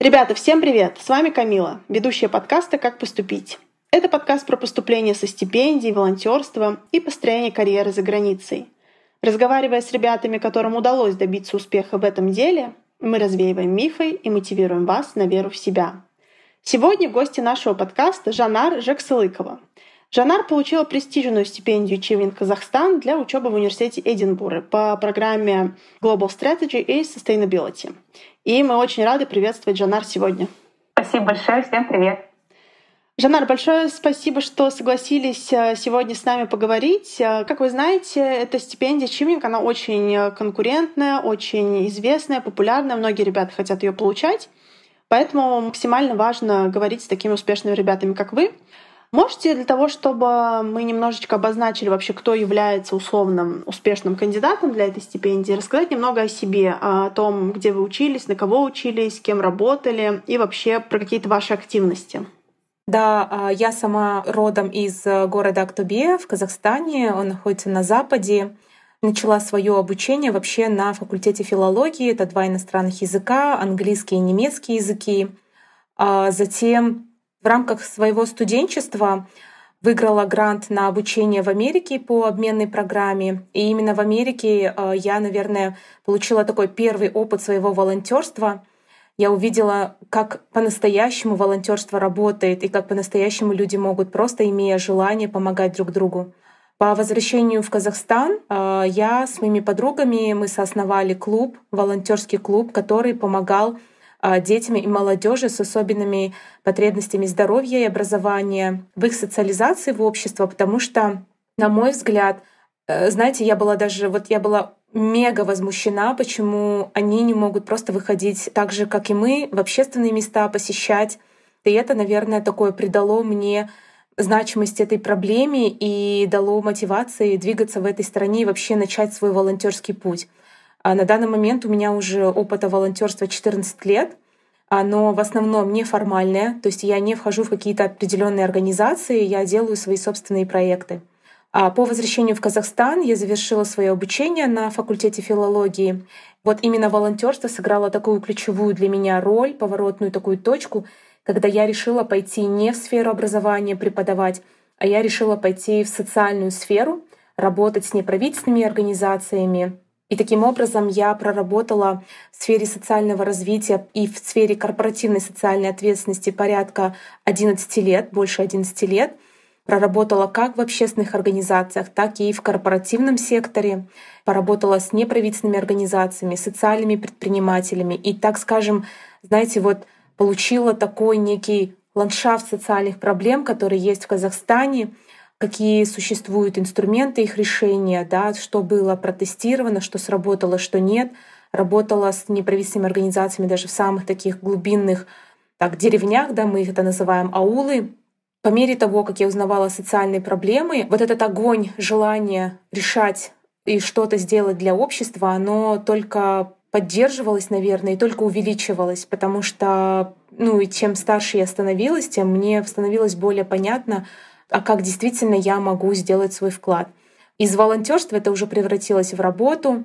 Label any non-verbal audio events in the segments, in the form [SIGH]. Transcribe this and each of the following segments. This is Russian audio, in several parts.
Ребята, всем привет! С вами Камила, ведущая подкаста «Как поступить». Это подкаст про поступление со стипендий, волонтерство и построение карьеры за границей. Разговаривая с ребятами, которым удалось добиться успеха в этом деле, мы развеиваем мифы и мотивируем вас на веру в себя. Сегодня гости нашего подкаста Жанар Жексылыкова. Жанар получила престижную стипендию Чивин Казахстан для учебы в университете Эдинбурга по программе Global Strategy и Sustainability. И мы очень рады приветствовать Жанар сегодня. Спасибо большое, всем привет. Жанар, большое спасибо, что согласились э, сегодня с нами поговорить. Э, как вы знаете, эта стипендия Чивник, она очень конкурентная, очень известная, популярная. Многие ребята хотят ее получать. Поэтому максимально важно говорить с такими успешными ребятами, как вы. Можете для того, чтобы мы немножечко обозначили вообще, кто является условным успешным кандидатом для этой стипендии, рассказать немного о себе, о том, где вы учились, на кого учились, с кем работали и вообще про какие-то ваши активности? Да, а, я сама родом из э, города Актубе в Казахстане, он находится на западе. Начала свое обучение вообще на факультете филологии, это два иностранных языка, английский и немецкий языки. А затем в рамках своего студенчества выиграла грант на обучение в Америке по обменной программе. И именно в Америке э, я, наверное, получила такой первый опыт своего волонтерства. Я увидела, как по-настоящему волонтерство работает и как по-настоящему люди могут, просто имея желание, помогать друг другу. По возвращению в Казахстан э, я с моими подругами мы соосновали клуб, волонтерский клуб, который помогал детям и молодежи с особенными потребностями здоровья и образования, в их социализации в общество, потому что, на мой взгляд, э, знаете, я была даже, вот я была мега возмущена, почему они не могут просто выходить так же, как и мы, в общественные места посещать. И это, наверное, такое придало мне значимость этой проблеме и дало мотивации двигаться в этой стране и вообще начать свой волонтерский путь. А на данный момент у меня уже опыта волонтерства 14 лет, но в основном неформальное, то есть я не вхожу в какие-то определенные организации, я делаю свои собственные проекты. А по возвращению в Казахстан я завершила свое обучение на факультете филологии. Вот именно волонтерство сыграло такую ключевую для меня роль, поворотную такую точку, когда я решила пойти не в сферу образования преподавать, а я решила пойти в социальную сферу, работать с неправительственными организациями, и таким образом я проработала в сфере социального развития и в сфере корпоративной социальной ответственности порядка 11 лет, больше 11 лет. Проработала как в общественных организациях, так и в корпоративном секторе. Поработала с неправительственными организациями, социальными предпринимателями. И, так скажем, знаете, вот получила такой некий ландшафт социальных проблем, которые есть в Казахстане — какие существуют инструменты их решения, да, что было протестировано, что сработало, что нет. Работала с неправительственными организациями даже в самых таких глубинных так, деревнях, да, мы их это называем аулы. По мере того, как я узнавала социальные проблемы, вот этот огонь, желание решать и что-то сделать для общества, оно только поддерживалось, наверное, и только увеличивалось, потому что, ну, и чем старше я становилась, тем мне становилось более понятно, а как действительно я могу сделать свой вклад. Из волонтерства это уже превратилось в работу,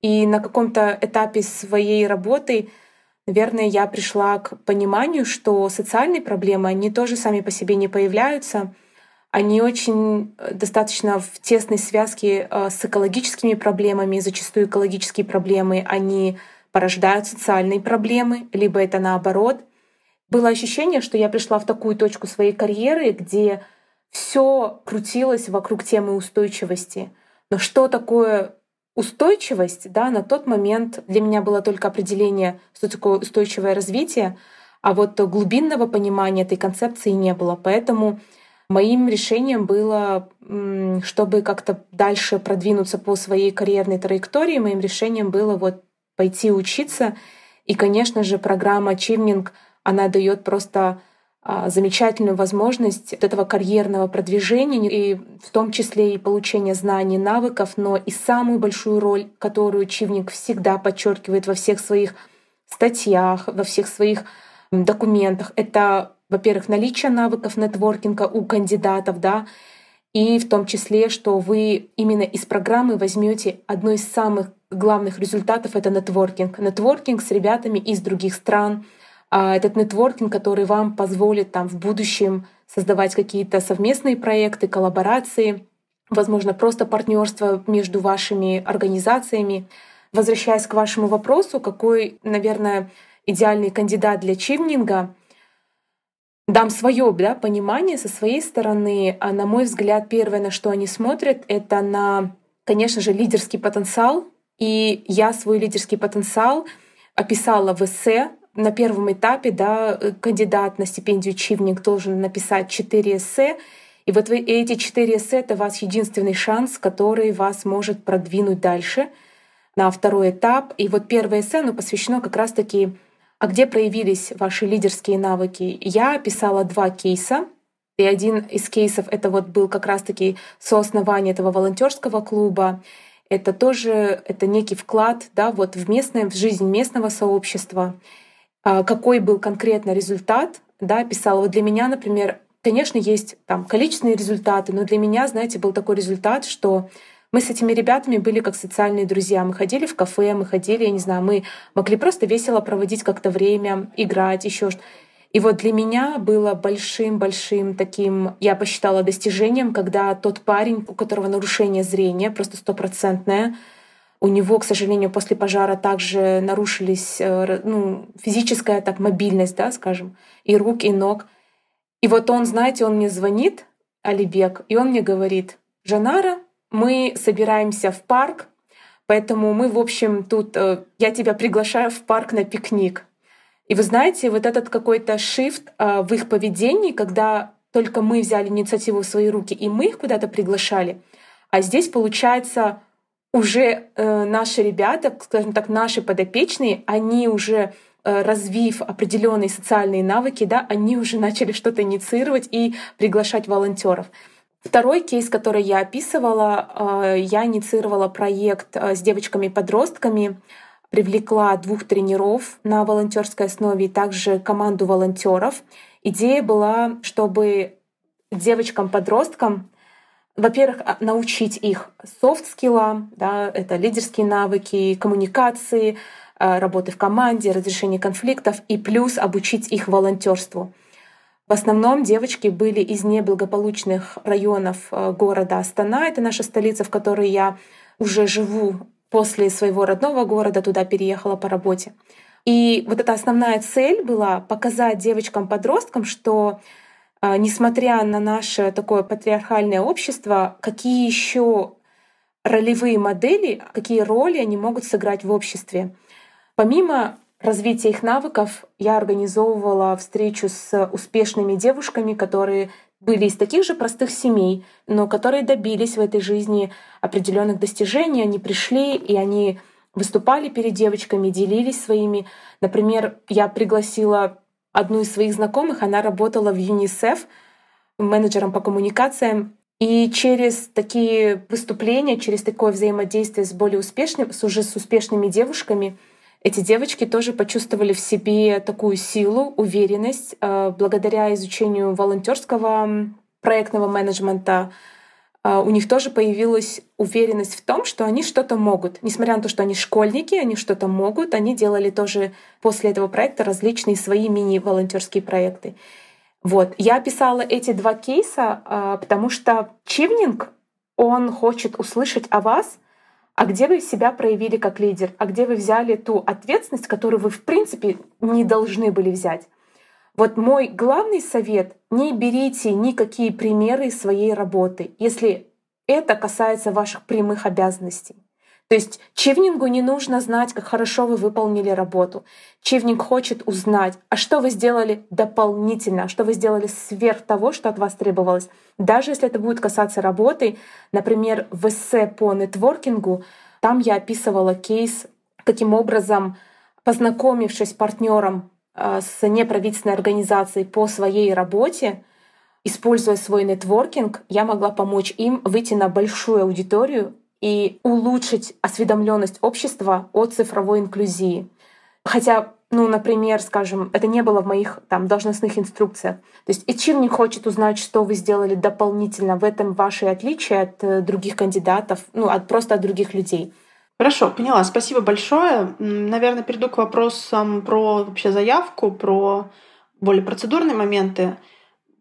и на каком-то этапе своей работы, наверное, я пришла к пониманию, что социальные проблемы, они тоже сами по себе не появляются, они очень э, достаточно в тесной связке э, с экологическими проблемами, зачастую экологические проблемы, они порождают социальные проблемы, либо это наоборот. Было ощущение, что я пришла в такую точку своей карьеры, где все крутилось вокруг темы устойчивости. Но что такое устойчивость, да, на тот момент для меня было только определение, что такое устойчивое развитие, а вот глубинного понимания этой концепции не было. Поэтому моим решением было, чтобы как-то дальше продвинуться по своей карьерной траектории, моим решением было вот пойти учиться. И, конечно же, программа Achieving, она дает просто замечательную возможность этого карьерного продвижения и в том числе и получения знаний, навыков, но и самую большую роль, которую Чивник всегда подчеркивает во всех своих статьях, во всех своих документах, это, во-первых, наличие навыков нетворкинга у кандидатов, да, и в том числе, что вы именно из программы возьмете одно из самых главных результатов — это нетворкинг. Нетворкинг с ребятами из других стран — а, этот нетворкинг, который вам позволит там в будущем создавать какие-то совместные проекты, коллаборации, возможно, просто партнерство между вашими организациями. Возвращаясь к вашему вопросу, какой, наверное, идеальный кандидат для чивнинга, дам свое да, понимание со своей стороны. А на мой взгляд, первое, на что они смотрят, это на, конечно же, лидерский потенциал. И я свой лидерский потенциал описала в эссе на первом этапе да, э, кандидат на стипендию Чивник должен написать 4 эссе. И вот вы, эти 4 эссе — это ваш единственный шанс, который вас может продвинуть дальше на второй этап. И вот первое эссе оно посвящено как раз-таки а где проявились ваши лидерские навыки? Я писала два кейса. И один из кейсов это вот был как раз-таки сооснование этого волонтерского клуба. Это тоже это некий вклад да, вот в, местное, в жизнь местного сообщества. А, какой был конкретно результат, да, писала. Вот для меня, например, конечно, есть там количественные результаты, но для меня, знаете, был такой результат, что мы с этими ребятами были как социальные друзья. Мы ходили в кафе, мы ходили, я не знаю, мы могли просто весело проводить как-то время, играть, еще что и вот для меня было большим-большим таким, я посчитала достижением, когда тот парень, у которого нарушение зрения, просто стопроцентное, у него, к сожалению, после пожара также нарушились э, ну, физическая так, мобильность, да, скажем, и рук, и ног. И вот он, знаете, он мне звонит, Алибек, и он мне говорит, Жанара, мы собираемся в парк, поэтому мы, в общем, тут, э, я тебя приглашаю в парк на пикник. И вы знаете, вот этот какой-то шифт э, в их поведении, когда только мы взяли инициативу в свои руки, и мы их куда-то приглашали, а здесь, получается, уже э, наши ребята, скажем так, наши подопечные, они уже э, развив определенные социальные навыки, да, они уже начали что-то инициировать и приглашать волонтеров. Второй кейс, который я описывала, э, я инициировала проект с девочками-подростками, привлекла двух тренеров на волонтерской основе и также команду волонтеров. Идея была, чтобы девочкам-подросткам во-первых, а, научить их софт-скиллам, да, это лидерские навыки, коммуникации, а, работы в команде, разрешение конфликтов, и плюс обучить их волонтерству. В основном девочки были из неблагополучных районов а, города Астана, это наша столица, в которой я уже живу после своего родного города, туда переехала по работе. И вот эта основная цель была показать девочкам-подросткам, что несмотря на наше такое патриархальное общество, какие еще ролевые модели, какие роли они могут сыграть в обществе. Помимо развития их навыков, я организовывала встречу с успешными девушками, которые были из таких же простых семей, но которые добились в этой жизни определенных достижений. Они пришли и они выступали перед девочками, делились своими. Например, я пригласила одну из своих знакомых, она работала в ЮНИСЕФ менеджером по коммуникациям. И через такие выступления, через такое взаимодействие с более успешными, с уже с успешными девушками, эти девочки тоже почувствовали в себе такую силу, уверенность э, благодаря изучению волонтерского проектного менеджмента, у них тоже появилась уверенность в том, что они что-то могут. Несмотря на то, что они школьники, они что-то могут, они делали тоже после этого проекта различные свои мини-волонтерские проекты. Вот. Я описала эти два кейса, а, потому что чивнинг, он хочет услышать о вас, а где вы себя проявили как лидер, а где вы взяли ту ответственность, которую вы в принципе не должны были взять. Вот мой главный совет — не берите никакие примеры своей работы, если это касается ваших прямых обязанностей. То есть чивнингу не нужно знать, как хорошо вы выполнили работу. Чивнинг хочет узнать, а что вы сделали дополнительно, что вы сделали сверх того, что от вас требовалось. Даже если это будет касаться работы, например, в эссе по нетворкингу, там я описывала кейс, каким образом, познакомившись с партнером а, с неправительственной организацией по своей работе, используя свой нетворкинг, я могла помочь им выйти на большую аудиторию и улучшить осведомленность общества о цифровой инклюзии. Хотя, ну, например, скажем, это не было в моих там должностных инструкциях. То есть Ичивник хочет узнать, что вы сделали дополнительно. В этом ваши отличия от э, других кандидатов, ну, от, просто от других людей. Хорошо, поняла. Спасибо большое. Наверное, перейду к вопросам про вообще заявку, про более процедурные моменты.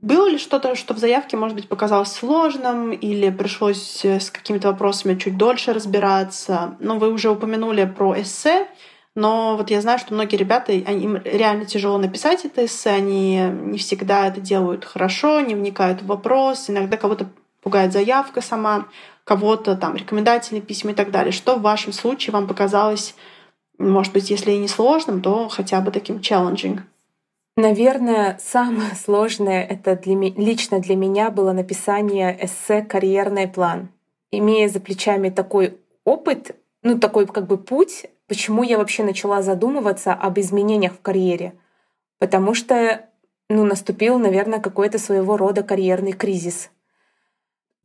Было ли что-то, что в заявке, может быть, показалось сложным или пришлось э, с какими-то вопросами чуть дольше разбираться? Ну, вы уже упомянули про эссе, но вот я знаю, что многие ребята, им реально тяжело написать это эссе, они не всегда это делают хорошо, не вникают в вопрос, иногда кого-то пугает заявка сама, кого-то там рекомендательные письма и так далее. Что в вашем случае вам показалось, может быть, если и не сложным, то хотя бы таким challenging? Наверное, самое [LAUGHS] сложное это для, лично для меня было написание эссе «Карьерный план». Имея за плечами такой опыт, ну такой как бы путь, почему я вообще начала задумываться об изменениях в карьере? Потому что ну, наступил, наверное, какой-то своего рода карьерный кризис.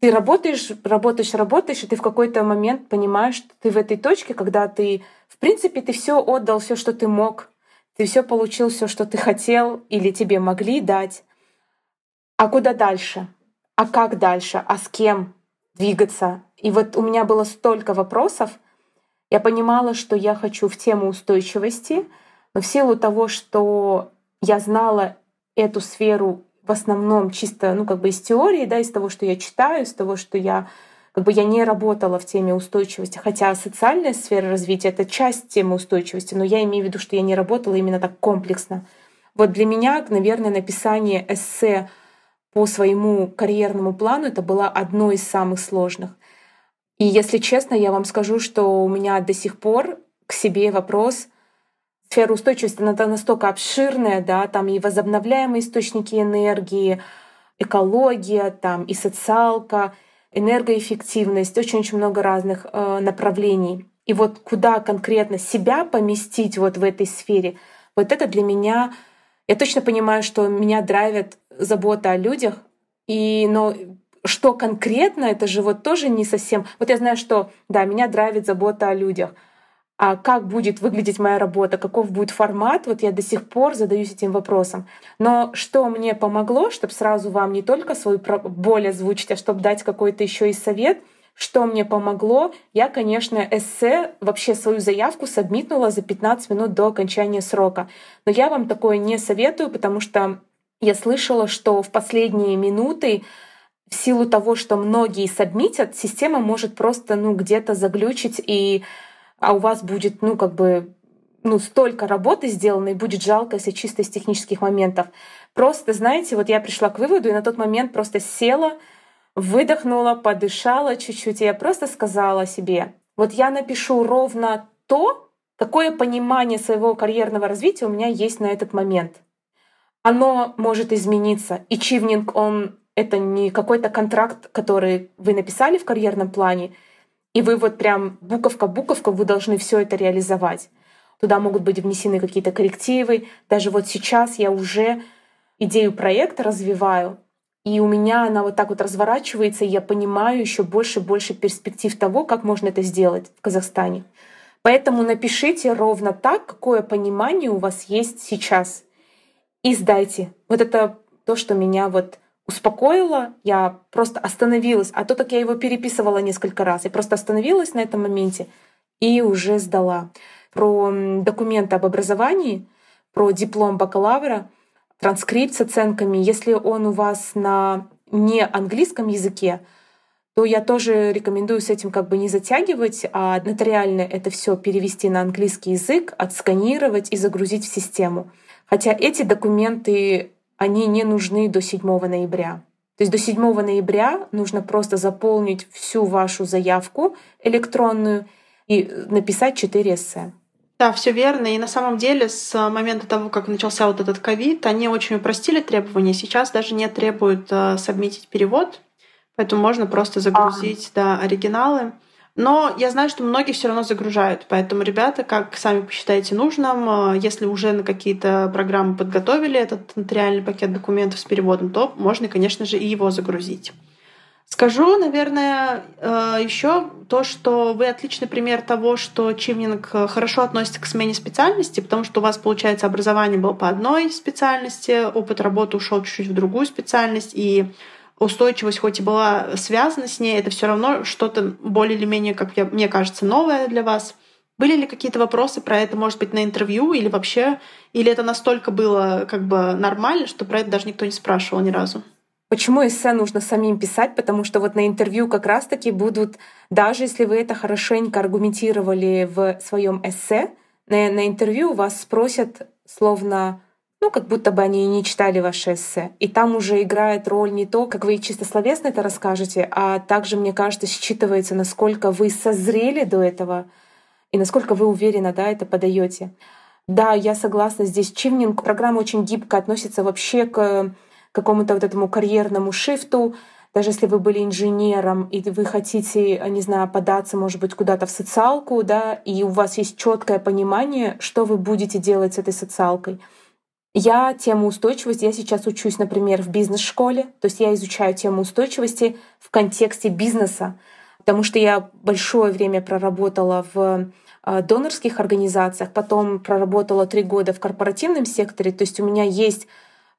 Ты работаешь, работаешь, работаешь, и ты в какой-то момент понимаешь, что ты в этой точке, когда ты, в принципе, ты все отдал, все, что ты мог, ты все получил, все, что ты хотел или тебе могли дать. А куда дальше? А как дальше? А с кем двигаться? И вот у меня было столько вопросов. Я понимала, что я хочу в тему устойчивости, но в силу того, что я знала эту сферу в основном чисто, ну, как бы из теории, да, из того, что я читаю, из того, что я как бы я не работала в теме устойчивости, хотя социальная сфера развития — это часть темы устойчивости, но я имею в виду, что я не работала именно так комплексно. Вот для меня, наверное, написание эссе по своему карьерному плану это было одно из самых сложных. И если честно, я вам скажу, что у меня до сих пор к себе вопрос — сфера устойчивости, она настолько обширная, да, там и возобновляемые источники энергии, экология, там и социалка — энергоэффективность, очень-очень много разных э, направлений. И вот куда конкретно себя поместить вот в этой сфере, вот это для меня, я точно понимаю, что меня драйвит забота о людях, и, но что конкретно, это же вот тоже не совсем... Вот я знаю, что, да, меня драйвит забота о людях — а как будет выглядеть моя работа, каков будет формат, вот я до сих пор задаюсь этим вопросом. Но что мне помогло, чтобы сразу вам не только свою боль озвучить, а чтобы дать какой-то еще и совет, что мне помогло? Я, конечно, эссе, вообще свою заявку сабмитнула за 15 минут до окончания срока. Но я вам такое не советую, потому что я слышала, что в последние минуты в силу того, что многие сабмитят, система может просто ну, где-то заглючить и а у вас будет, ну, как бы, ну, столько работы сделано, и будет жалко, если чисто из технических моментов. Просто, знаете, вот я пришла к выводу, и на тот момент просто села, выдохнула, подышала чуть-чуть, и я просто сказала себе, вот я напишу ровно то, какое понимание своего карьерного развития у меня есть на этот момент. Оно может измениться. И чивнинг, он это не какой-то контракт, который вы написали в карьерном плане, и вы вот прям буковка-буковка, вы должны все это реализовать. Туда могут быть внесены какие-то коррективы. Даже вот сейчас я уже идею проекта развиваю, и у меня она вот так вот разворачивается, и я понимаю еще больше и больше перспектив того, как можно это сделать в Казахстане. Поэтому напишите ровно так, какое понимание у вас есть сейчас. И сдайте. Вот это то, что меня вот успокоила, я просто остановилась. А то так я его переписывала несколько раз. Я просто остановилась на этом моменте и уже сдала. Про документы об образовании, про диплом бакалавра, транскрипт с оценками. Если он у вас на не английском языке, то я тоже рекомендую с этим как бы не затягивать, а нотариально это все перевести на английский язык, отсканировать и загрузить в систему. Хотя эти документы они не нужны до 7 ноября. То есть до 7 ноября нужно просто заполнить всю вашу заявку электронную и написать 4 эссе. Да, все верно. И на самом деле с момента того, как начался вот этот ковид, они очень упростили требования. Сейчас даже не требуют э, сабмитить перевод, поэтому можно просто загрузить а. да, оригиналы. Но я знаю, что многие все равно загружают, поэтому, ребята, как сами посчитаете нужным, э, если уже на какие-то программы подготовили этот нотариальный пакет документов с переводом, то можно, конечно же, и его загрузить. Скажу, наверное, э, еще то, что вы отличный пример того, что Чивнинг хорошо относится к смене специальности, потому что у вас, получается, образование было по одной специальности, опыт работы ушел чуть-чуть в другую специальность, и устойчивость хоть и была связана с ней, это все равно что-то более или менее, как я, мне кажется, новое для вас. Были ли какие-то вопросы про это, может быть, на интервью или вообще, или это настолько было как бы нормально, что про это даже никто не спрашивал ни разу? Почему эссе нужно самим писать? Потому что вот на интервью как раз-таки будут, даже если вы это хорошенько аргументировали в своем эссе, на, на интервью вас спросят словно ну, как будто бы они не читали ваше эссе. И там уже играет роль не то, как вы чисто словесно это расскажете, а также, мне кажется, считывается, насколько вы созрели до этого и насколько вы уверенно да, это подаете. Да, я согласна, здесь чивнинг, программа очень гибко относится вообще к какому-то вот этому карьерному шифту, даже если вы были инженером, и вы хотите, не знаю, податься, может быть, куда-то в социалку, да, и у вас есть четкое понимание, что вы будете делать с этой социалкой — я тему устойчивости, я сейчас учусь, например, в бизнес-школе, то есть я изучаю тему устойчивости в контексте бизнеса, потому что я большое время проработала в э, донорских организациях, потом проработала три года в корпоративном секторе, то есть у меня есть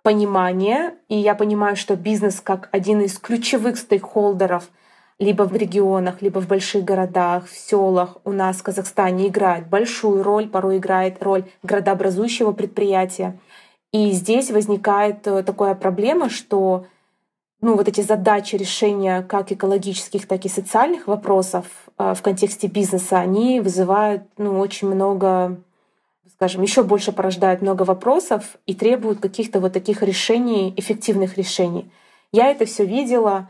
понимание, и я понимаю, что бизнес как один из ключевых стейкхолдеров либо в регионах, либо в больших городах, в селах у нас в Казахстане играет большую роль, порой играет роль градообразующего предприятия. И здесь возникает э, такая проблема, что ну, вот эти задачи решения как экологических, так и социальных вопросов э, в контексте бизнеса, они вызывают ну, очень много, скажем, еще больше порождают много вопросов и требуют каких-то вот таких решений, эффективных решений. Я это все видела.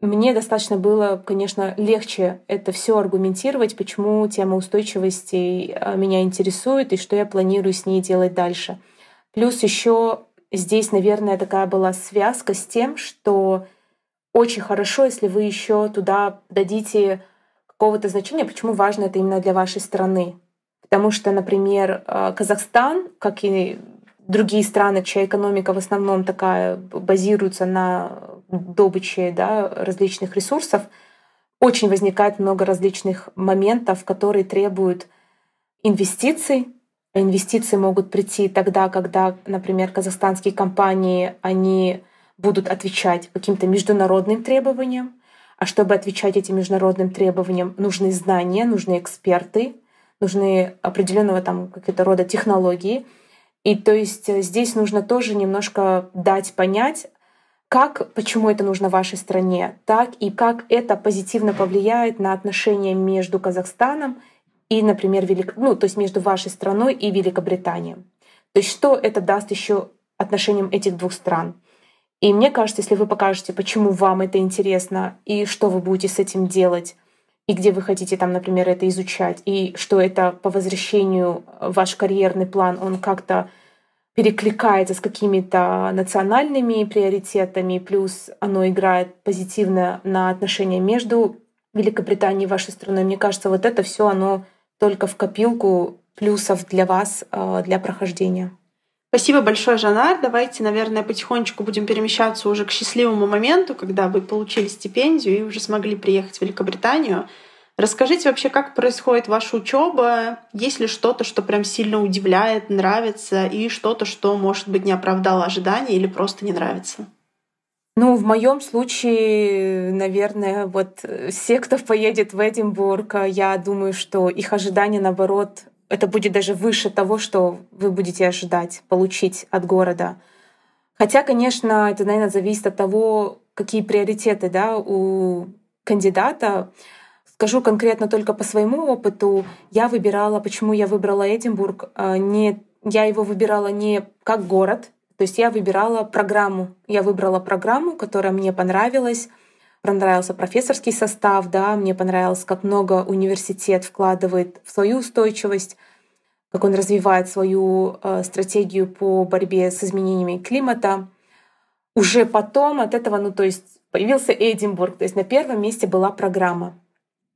Мне достаточно было, конечно, легче это все аргументировать, почему тема устойчивости э, меня интересует и что я планирую с ней делать дальше. Плюс еще здесь, наверное, такая была связка с тем, что очень хорошо, если вы еще туда дадите какого-то значения, почему важно это именно для вашей страны. Потому что, например, э, Казахстан, как и другие страны, чья экономика в основном такая базируется на добыче да, различных ресурсов, очень возникает много различных моментов, которые требуют инвестиций, Инвестиции могут прийти тогда, когда, например, казахстанские компании, они будут отвечать каким-то международным требованиям. А чтобы отвечать этим международным требованиям, нужны знания, нужны эксперты, нужны определенного там какие-то рода технологии. И то есть э, здесь нужно тоже немножко дать понять, как, почему это нужно вашей стране, так и как это позитивно повлияет на отношения между Казахстаном и, например, Велик... ну, то есть между вашей страной и Великобританией. То есть что это даст еще отношениям этих двух стран. И мне кажется, если вы покажете, почему вам это интересно и что вы будете с этим делать, и где вы хотите там, например, это изучать, и что это по возвращению ваш карьерный план, он как-то перекликается с какими-то национальными приоритетами, плюс оно играет позитивно на отношения между Великобританией и вашей страной. Мне кажется, вот это все оно только в копилку плюсов для вас, э, для прохождения. Спасибо большое, Жанар. Давайте, наверное, потихонечку будем перемещаться уже к счастливому моменту, когда вы получили стипендию и уже смогли приехать в Великобританию. Расскажите вообще, как происходит ваша учеба, есть ли что-то, что прям сильно удивляет, нравится, и что-то, что, может быть, не оправдало ожидания или просто не нравится? Ну, в моем случае, наверное, вот все, кто поедет в Эдинбург, я думаю, что их ожидания, наоборот, это будет даже выше того, что вы будете ожидать получить от города. Хотя, конечно, это, наверное, зависит от того, какие приоритеты да, у кандидата. Скажу конкретно только по своему опыту. Я выбирала, почему я выбрала Эдинбург. А, не, я его выбирала не как город, то есть я выбирала программу. Я выбрала программу, которая мне понравилась. Понравился профессорский состав, да, мне понравилось, как много университет вкладывает в свою устойчивость, как он развивает свою э, стратегию по борьбе с изменениями климата. Уже потом от этого, ну то есть появился Эдинбург, то есть на первом месте была программа.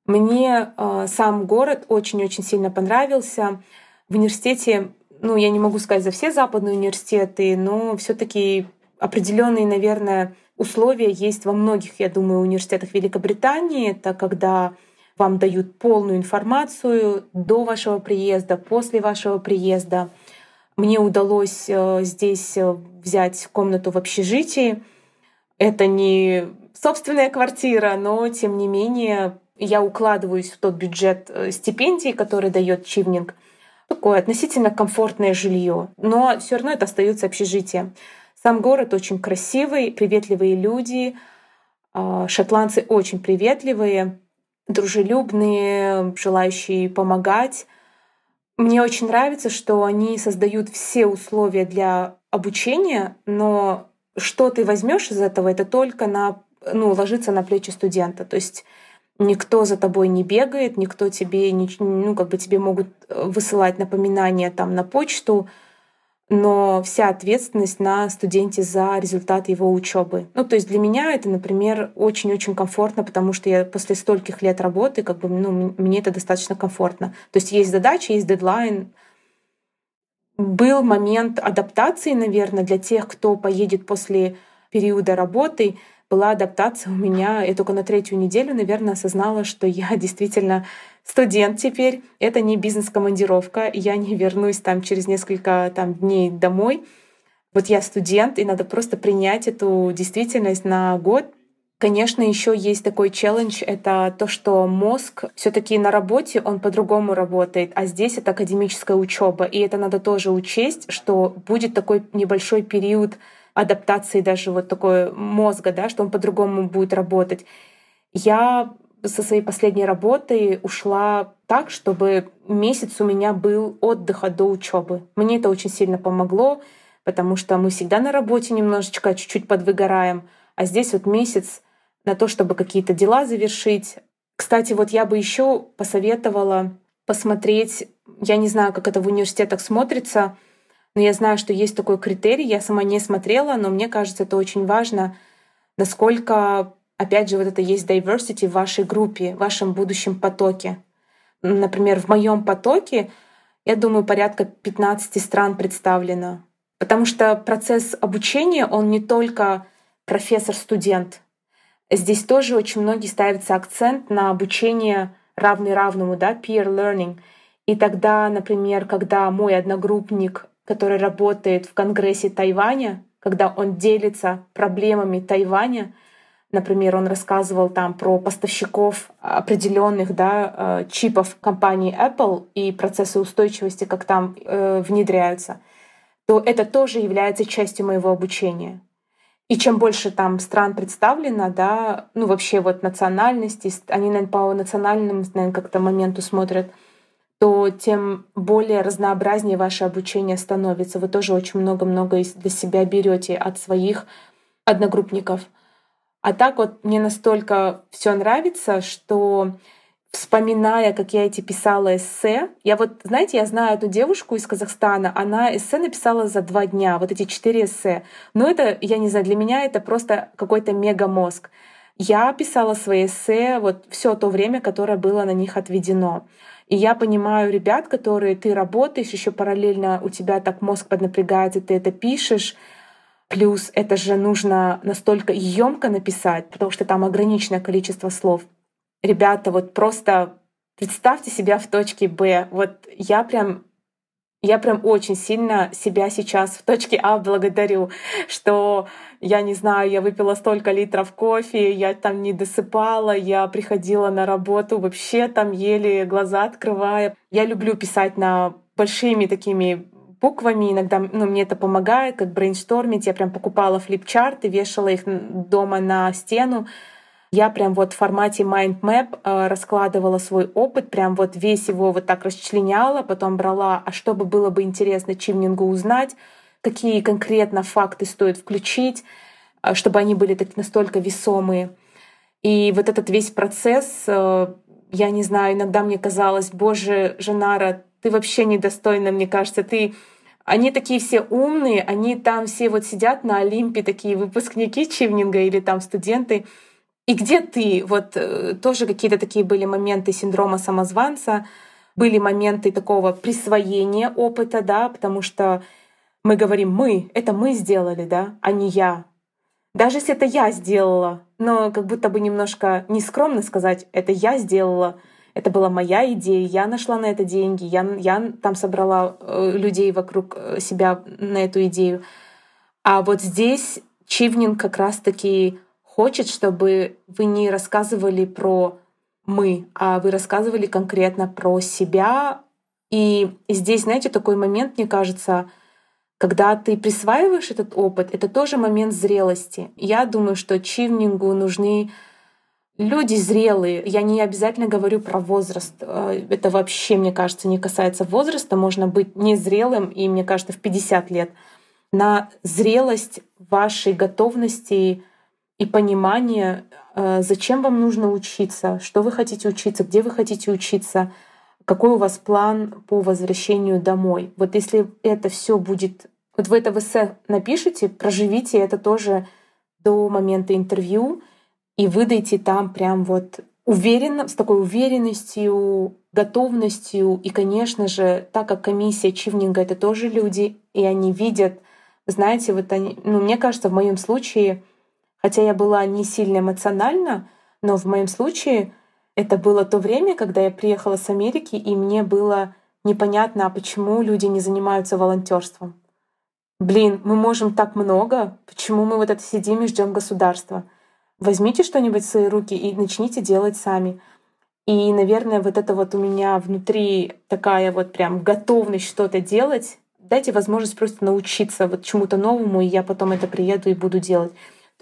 Мне э, сам город очень-очень сильно понравился. В университете ну, я не могу сказать за все западные университеты, но все таки определенные, наверное, условия есть во многих, я думаю, университетах Великобритании. Это когда вам дают полную информацию до вашего приезда, после вашего приезда. Мне удалось э, здесь э, взять комнату в общежитии. Это не собственная квартира, но тем не менее я укладываюсь в тот бюджет э, стипендий, который дает Чивнинг. Такое относительно комфортное жилье, но все равно это остается общежитие. Сам город очень красивый, приветливые люди, а, шотландцы очень приветливые, дружелюбные, желающие помогать. Мне очень нравится, что они создают все условия для обучения, но что ты возьмешь из этого, это только на, ну, ложится на плечи студента. То есть никто за тобой не бегает, никто тебе, ну, как бы тебе могут э, высылать напоминания там на почту, но вся ответственность на студенте за результат его учебы. Ну, то есть для меня это, например, очень-очень комфортно, потому что я после стольких лет работы, как бы, ну, мне это достаточно комфортно. То есть есть задача, есть дедлайн. Был момент адаптации, наверное, для тех, кто поедет после периода работы — была адаптация у меня. Я только на третью неделю, наверное, осознала, что я [LAUGHS] действительно студент теперь. Это не бизнес-командировка. Я не вернусь там через несколько там, дней домой. Вот я студент, и надо просто принять эту действительность на год. Конечно, еще есть такой челлендж, это то, что мозг все-таки на работе он по-другому работает, а здесь это академическая учеба, и это надо тоже учесть, что будет такой небольшой период адаптации даже вот такой мозга, да, что он по-другому будет работать. Я со своей последней работы ушла так, чтобы месяц у меня был отдыха до учебы. Мне это очень сильно помогло, потому что мы всегда на работе немножечко чуть-чуть подвыгораем, а здесь вот месяц на то, чтобы какие-то дела завершить. Кстати, вот я бы еще посоветовала посмотреть, я не знаю, как это в университетах смотрится, но я знаю, что есть такой критерий, я сама не смотрела, но мне кажется, это очень важно, насколько, опять же, вот это есть diversity в вашей группе, в вашем будущем потоке. Например, в моем потоке, я думаю, порядка 15 стран представлено. Потому что процесс обучения, он не только профессор-студент. Здесь тоже очень многие ставится акцент на обучение равный равному, да, peer learning. И тогда, например, когда мой одногруппник который работает в Конгрессе Тайваня, когда он делится проблемами Тайваня. Например, он рассказывал там про поставщиков определенных да, э, чипов компании Apple и процессы устойчивости, как там э, внедряются, то это тоже является частью моего обучения. И чем больше там стран представлено, да, ну вообще вот национальности, они, наверное, по национальным, наверное, как-то моменту смотрят — то тем более разнообразнее ваше обучение становится. Вы тоже очень много-много для себя берете от своих одногруппников. А так вот мне настолько все нравится, что вспоминая, как я эти писала эссе, я вот, знаете, я знаю эту девушку из Казахстана, она эссе написала за два дня, вот эти четыре эссе. Но это, я не знаю, для меня это просто какой-то мега-мозг. Я писала свои эссе вот все то время, которое было на них отведено. И я понимаю ребят, которые ты работаешь, еще параллельно у тебя так мозг поднапрягается, ты это пишешь. Плюс это же нужно настолько емко написать, потому что там ограниченное количество слов. Ребята, вот просто представьте себя в точке Б. Вот я прям я прям очень сильно себя сейчас в точке А благодарю, что я не знаю, я выпила столько литров кофе, я там не досыпала, я приходила на работу вообще там еле глаза открывая. Я люблю писать на большими такими буквами, иногда ну, мне это помогает, как брейнштормить. Я прям покупала флипчарты, вешала их дома на стену, я прям вот в формате mind map э, раскладывала свой опыт, прям вот весь его вот так расчленяла, потом брала, а что бы было бы интересно Чивнингу узнать, какие конкретно факты стоит включить, э, чтобы они были так настолько весомые. И вот этот весь процесс, э, я не знаю, иногда мне казалось, боже, Жанара, ты вообще недостойна, мне кажется, ты они такие все умные, они там все вот сидят на Олимпе, такие выпускники Чивнинга или там студенты, и где ты? Вот э, тоже какие-то такие были моменты синдрома самозванца, были моменты такого присвоения опыта, да, потому что мы говорим «мы», это мы сделали, да, а не я. Даже если это я сделала, но как будто бы немножко нескромно сказать «это я сделала», это была моя идея, я нашла на это деньги, я, я там собрала э, людей вокруг э, себя на эту идею. А вот здесь Чивнин как раз-таки хочет, чтобы вы не рассказывали про мы, а вы рассказывали конкретно про себя. И здесь, знаете, такой момент, мне кажется, когда ты присваиваешь этот опыт, это тоже момент зрелости. Я думаю, что чивнингу нужны люди зрелые. Я не обязательно говорю про возраст. Э, это вообще, мне кажется, не касается возраста. Можно быть незрелым, и, мне кажется, в 50 лет. На зрелость вашей готовности и понимание, э, зачем вам нужно учиться, что вы хотите учиться, где вы хотите учиться, какой у вас план по возвращению домой. Вот если это все будет, вот вы это в эссе напишите, проживите это тоже до момента интервью и выдайте там прям вот уверенно, с такой уверенностью, готовностью. И, конечно же, так как комиссия чивнинга — это тоже люди, и они видят, знаете, вот они, ну, мне кажется, в моем случае Хотя я была не сильно эмоциональна, но в моем случае это было то время, когда я приехала с Америки, и мне было непонятно, а почему люди не занимаются волонтерством. Блин, мы можем так много, почему мы вот это сидим и ждем государства? Возьмите что-нибудь в свои руки и начните делать сами. И, наверное, вот это вот у меня внутри такая вот прям готовность что-то делать. Дайте возможность просто научиться вот чему-то новому, и я потом это приеду и буду делать.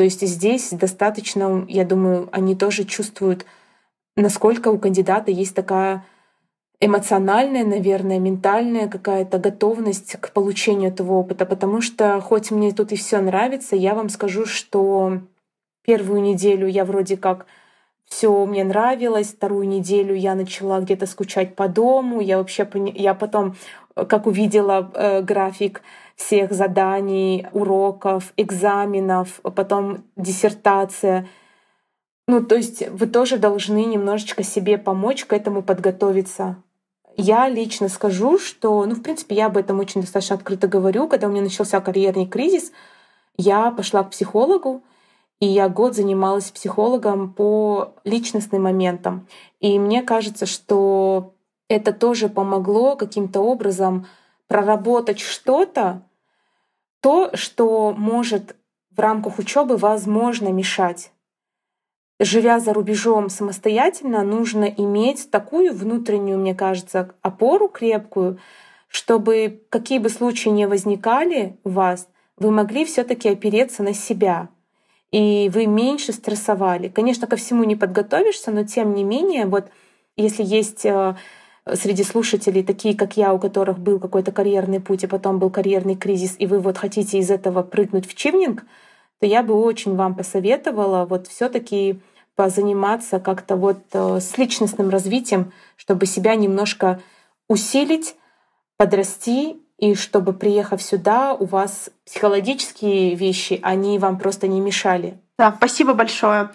То есть здесь достаточно, я думаю, они тоже чувствуют, насколько у кандидата есть такая эмоциональная, наверное, ментальная какая-то готовность к получению этого опыта. Потому что хоть мне тут и все нравится, я вам скажу, что первую неделю я вроде как все мне нравилось, вторую неделю я начала где-то скучать по дому, я вообще я потом, как увидела э, график всех заданий, уроков, экзаменов, потом диссертация. Ну, то есть вы тоже должны немножечко себе помочь к этому подготовиться. Я лично скажу, что, ну, в принципе, я об этом очень достаточно открыто говорю. Когда у меня начался карьерный кризис, я пошла к психологу, и я год занималась психологом по личностным моментам. И мне кажется, что это тоже помогло каким-то образом проработать что-то, то, что может в рамках учебы возможно мешать. Живя за рубежом самостоятельно, нужно иметь такую внутреннюю, мне кажется, опору крепкую, чтобы какие бы случаи ни возникали у вас, вы могли все-таки опереться на себя, и вы меньше стрессовали. Конечно, ко всему не подготовишься, но тем не менее, вот если есть э, среди слушателей такие, как я, у которых был какой-то карьерный путь, и потом был карьерный кризис, и вы вот хотите из этого прыгнуть в чивнинг, то я бы очень вам посоветовала вот все таки позаниматься как-то вот э, с личностным развитием, чтобы себя немножко усилить, подрасти, и чтобы, приехав сюда, у вас психологические вещи, они вам просто не мешали. Да, спасибо большое.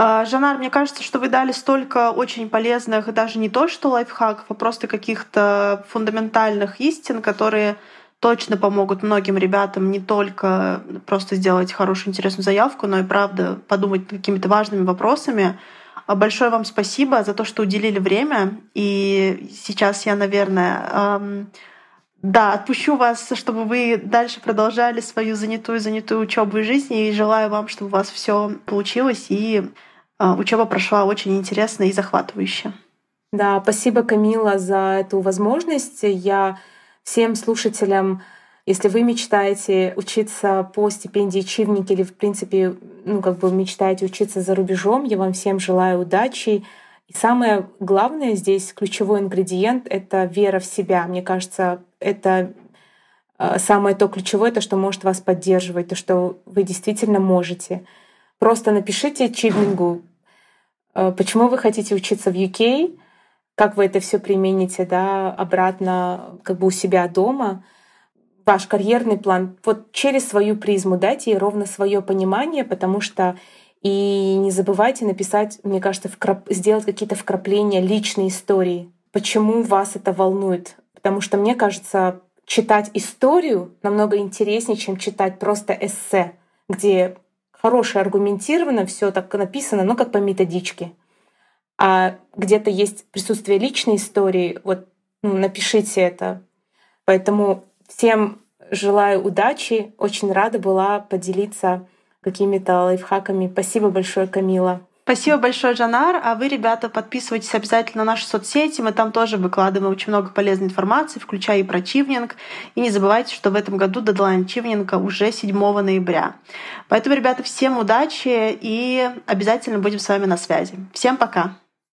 А, Жанар, мне кажется, что вы дали столько очень полезных, даже не то что лайфхаков, а просто каких-то фундаментальных истин, которые точно помогут многим ребятам не только просто сделать хорошую, интересную заявку, но и правда подумать какими-то важными вопросами. А, большое вам спасибо за то, что уделили время. И сейчас я, наверное, да, отпущу вас, чтобы вы дальше продолжали свою занятую-занятую учебу и жизнь. И желаю вам, чтобы у вас все получилось и учеба прошла очень интересно и захватывающе. Да, спасибо, Камила, за эту возможность. Я всем слушателям, если вы мечтаете учиться по стипендии Чивники или, в принципе, ну, как бы мечтаете учиться за рубежом, я вам всем желаю удачи. И самое главное здесь, ключевой ингредиент — это вера в себя. Мне кажется, это а, самое то ключевое, то, что может вас поддерживать, то, что вы действительно можете. Просто напишите Чивнингу, э, почему вы хотите учиться в UK, как вы это все примените да, обратно как бы у себя дома, ваш карьерный план. Вот через свою призму дайте ей ровно свое понимание, потому что и не забывайте написать, мне кажется, вкрап... сделать какие-то вкрапления личной истории. Почему вас это волнует? Потому что мне кажется, читать историю намного интереснее, чем читать просто эссе, где хорошее аргументированно, все так написано, но как по методичке. А где-то есть присутствие личной истории, вот ну, напишите это. Поэтому всем желаю удачи. Очень рада была поделиться какими-то лайфхаками. Спасибо большое, Камила. Спасибо большое, Жанар. А вы, ребята, подписывайтесь обязательно на наши соцсети. Мы там тоже выкладываем очень много полезной информации, включая и про чивнинг. И не забывайте, что в этом году дедлайн чивнинга уже 7 ноября. Поэтому, ребята, всем удачи и обязательно будем с вами на связи. Всем пока!